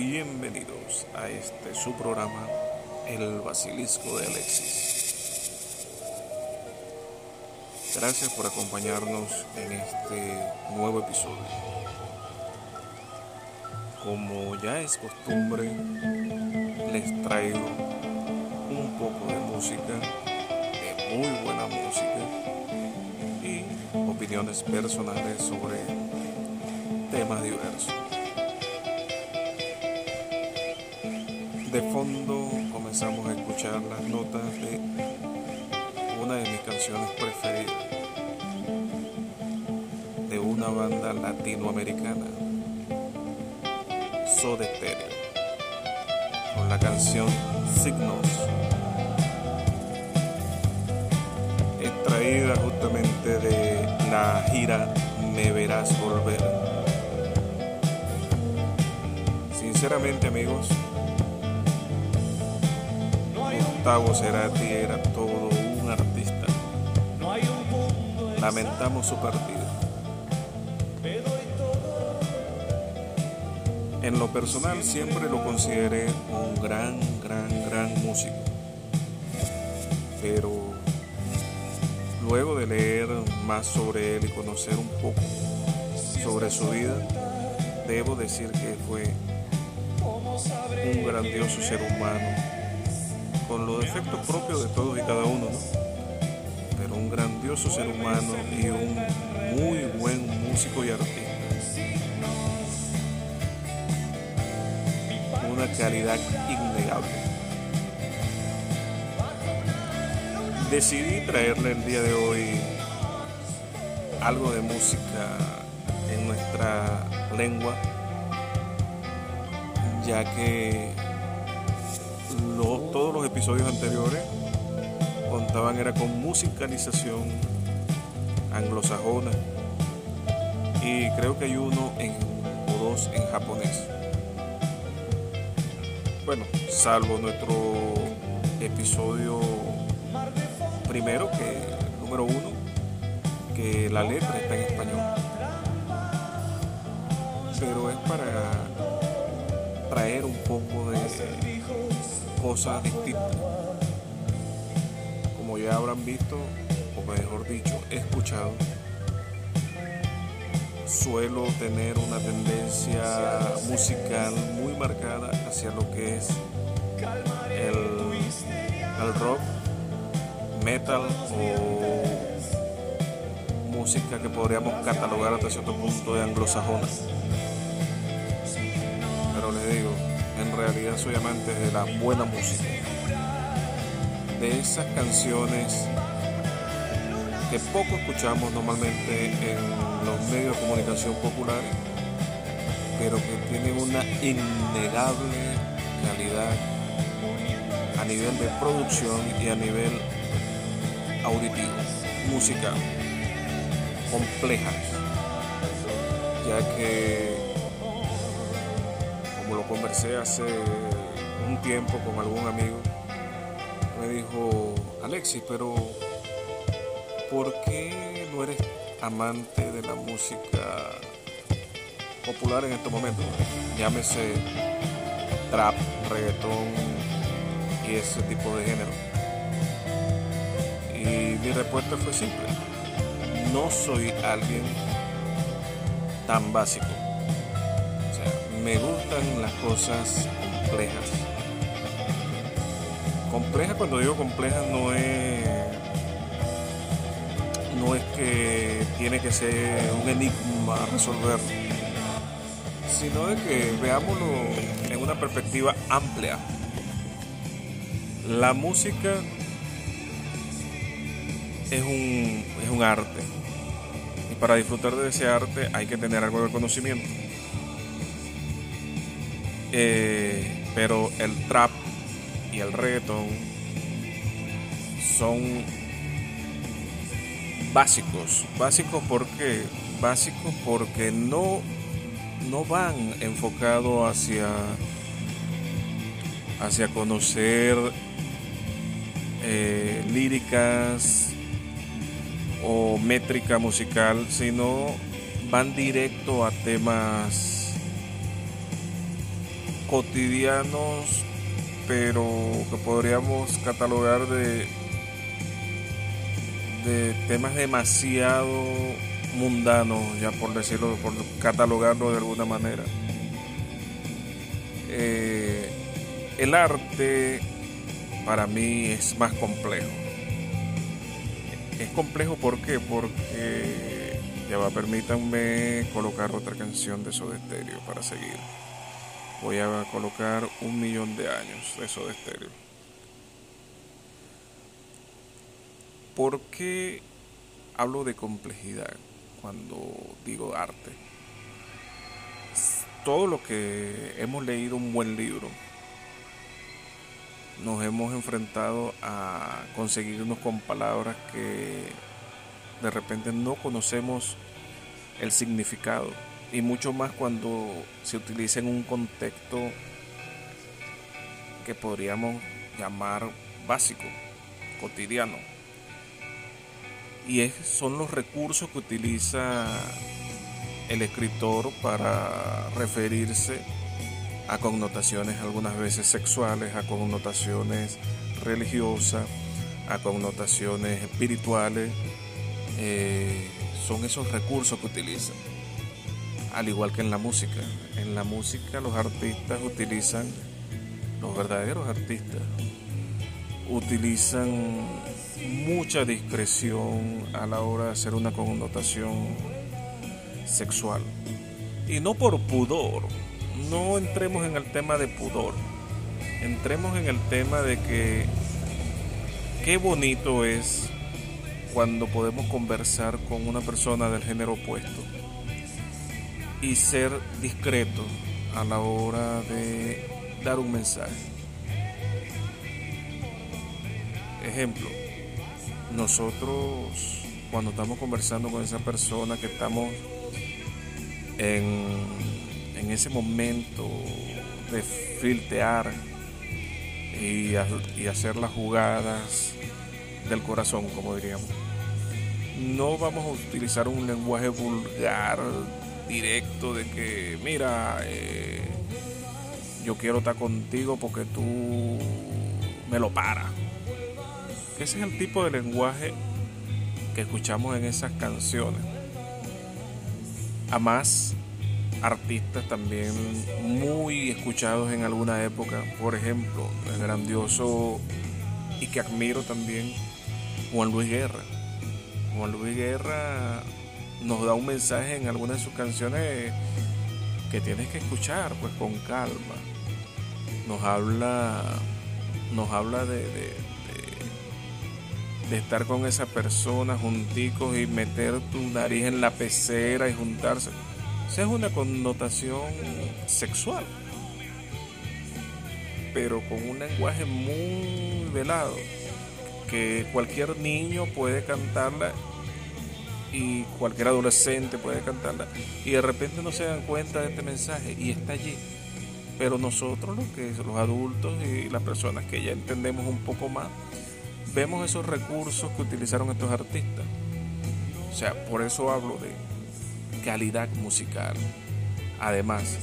bienvenidos a este su programa El Basilisco de Alexis. Gracias por acompañarnos en este nuevo episodio. Como ya es costumbre, les traigo un poco de música, de muy buena música y opiniones personales sobre temas diversos. De fondo comenzamos a escuchar las notas de una de mis canciones preferidas, de una banda latinoamericana, Soda Stereo, con la canción Signos, extraída justamente de la gira Me Verás Volver. Sinceramente amigos, Gustavo Cerati era todo un artista. Lamentamos su partida. En lo personal siempre lo consideré un gran, gran, gran músico. Pero luego de leer más sobre él y conocer un poco sobre su vida, debo decir que fue un grandioso ser humano con los defectos propios de todos y cada uno, pero un grandioso ser humano y un muy buen músico y artista. Una calidad innegable. Decidí traerle el día de hoy algo de música en nuestra lengua, ya que todos los episodios anteriores contaban era con musicalización anglosajona y creo que hay uno o dos en japonés. Bueno, salvo nuestro episodio primero, que número uno, que la letra está en español. Pero es para traer un poco de cosas distintas. Como ya habrán visto, o mejor dicho, escuchado, suelo tener una tendencia musical muy marcada hacia lo que es el, el rock, metal o música que podríamos catalogar hasta cierto punto de anglosajona. En realidad soy amante de la buena música, de esas canciones que poco escuchamos normalmente en los medios de comunicación populares, pero que tienen una innegable calidad a nivel de producción y a nivel auditivo, musical, complejas, ya que lo conversé hace un tiempo con algún amigo, me dijo, Alexis, pero ¿por qué no eres amante de la música popular en estos momentos? Llámese trap, reggaetón y ese tipo de género. Y mi respuesta fue simple. No soy alguien tan básico me gustan las cosas complejas. Compleja cuando digo compleja no es no es que tiene que ser un enigma a resolver, sino de que veámoslo en una perspectiva amplia. La música es un, es un arte y para disfrutar de ese arte hay que tener algo de conocimiento. Eh, pero el trap y el reggaeton son básicos. Básicos porque básicos porque no no van enfocados hacia hacia conocer eh, líricas o métrica musical, sino van directo a temas cotidianos, pero que podríamos catalogar de, de temas demasiado mundanos, ya por decirlo, por catalogarlo de alguna manera. Eh, el arte para mí es más complejo. Es complejo ¿por qué? Porque ya va, permítanme colocar otra canción de Soda Stereo para seguir. Voy a colocar un millón de años de Soda Stereo. ¿Por qué hablo de complejidad cuando digo arte? Todo lo que hemos leído un buen libro, nos hemos enfrentado a conseguirnos con palabras que de repente no conocemos el significado y mucho más cuando se utiliza en un contexto que podríamos llamar básico, cotidiano. Y son los recursos que utiliza el escritor para referirse a connotaciones algunas veces sexuales, a connotaciones religiosas, a connotaciones espirituales. Eh, son esos recursos que utilizan. Al igual que en la música. En la música los artistas utilizan, los verdaderos artistas, utilizan mucha discreción a la hora de hacer una connotación sexual. Y no por pudor, no entremos en el tema de pudor, entremos en el tema de que qué bonito es cuando podemos conversar con una persona del género opuesto y ser discreto a la hora de dar un mensaje. Ejemplo, nosotros cuando estamos conversando con esa persona que estamos en en ese momento de filtear y, hacer las jugadas del corazón, como diríamos. No vamos a utilizar un lenguaje vulgar, directo, de que, mira, eh, yo quiero estar contigo porque tú me lo paras. Ese es el tipo de lenguaje que escuchamos en esas canciones. A más artistas también muy escuchados en alguna época, por ejemplo, el grandioso y que admiro también, Juan Luis Guerra. Juan Luis Guerra nos da un mensaje en algunas de sus canciones que tienes que escuchar pues con calma. Nos habla, nos habla de, de, estar con esa persona junticos y meter tu nariz en la pecera y juntarse esa es una connotación sexual, pero con un lenguaje muy velado, que cualquier niño puede cantarla y cualquier adolescente puede cantarla y de repente no se dan cuenta de este mensaje y está allí. Pero nosotros, los, que, los adultos y las personas que ya entendemos un poco más, vemos esos recursos que utilizaron estos artistas. O sea, por eso hablo de calidad musical. Además,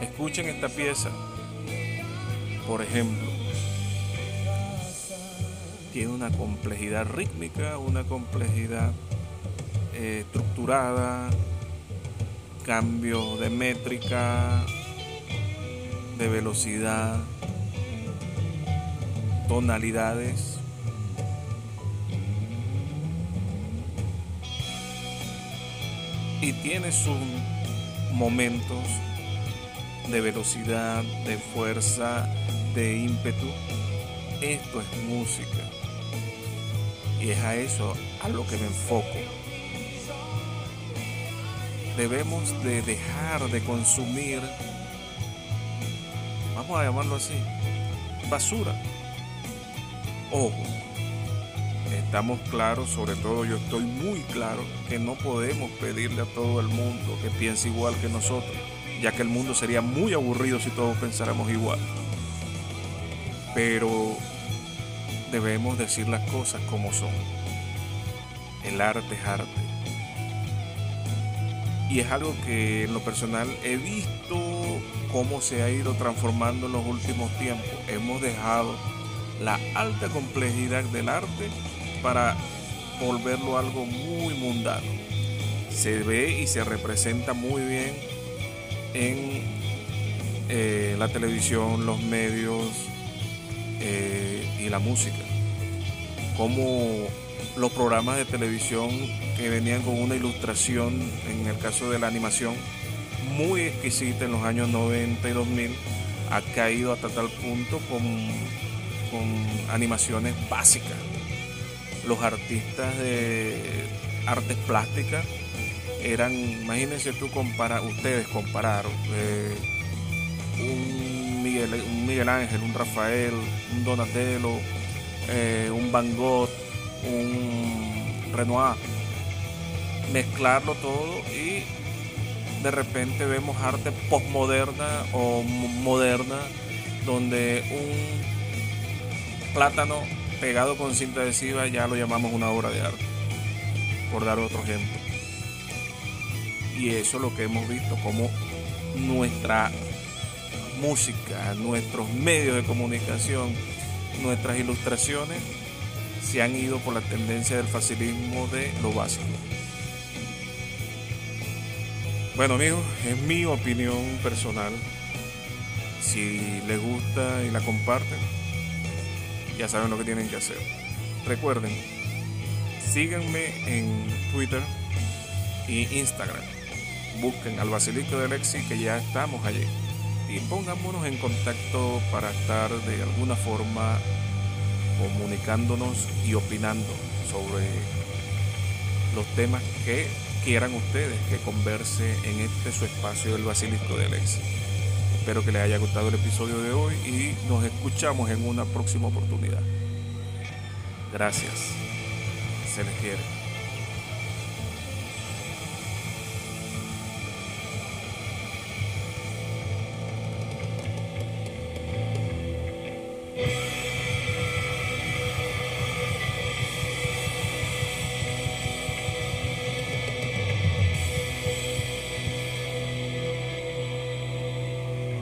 escuchen esta pieza, por ejemplo, tiene una complejidad rítmica, una complejidad eh, estructurada, cambio de métrica, de velocidad, tonalidades y tiene sus momentos de velocidad, de fuerza, de ímpetu. Esto es música. Y es a eso a lo que me enfoco. Debemos de dejar de consumir, vamos a llamarlo así, basura. Ojo, estamos claros, sobre todo yo estoy muy claro, que no podemos pedirle a todo el mundo que piense igual que nosotros, ya que el mundo sería muy aburrido si todos pensáramos igual. Pero debemos decir las cosas como son. El arte es arte. Y es algo que en lo personal he visto cómo se ha ido transformando en los últimos tiempos. Hemos dejado la alta complejidad del arte para volverlo algo muy mundano. Se ve y se representa muy bien en eh, la televisión, los medios eh, y la música. Los programas de televisión que venían con una ilustración, en el caso de la animación, muy exquisita en los años 90 y 2000, ha caído hasta tal punto con, con animaciones básicas. Los artistas de artes plásticas eran, imagínense tú comparar, ustedes comparar eh, un, Miguel, un Miguel Ángel, un Rafael, un Donatello, eh, un Van Gogh, un Renoir, mezclarlo todo y de repente vemos arte postmoderna o moderna donde un plátano pegado con cinta adhesiva ya lo llamamos una obra de arte, por dar otro ejemplo. Y eso es lo que hemos visto, como nuestra música, nuestros medios de comunicación, nuestras ilustraciones se han ido por la tendencia del facilismo de lo básico. Bueno amigos, es mi opinión personal. Si les gusta y la comparten, ya saben lo que tienen que hacer. Recuerden, síganme en Twitter y Instagram. Busquen al Basilisco de Lexi que ya estamos allí. Y pongámonos en contacto para estar de alguna forma comunicándonos y opinando sobre los temas que quieran ustedes que converse en este su espacio del Basilisco de Alex. Espero que les haya gustado el episodio de hoy y nos escuchamos en una próxima oportunidad. Gracias. Se les quiere.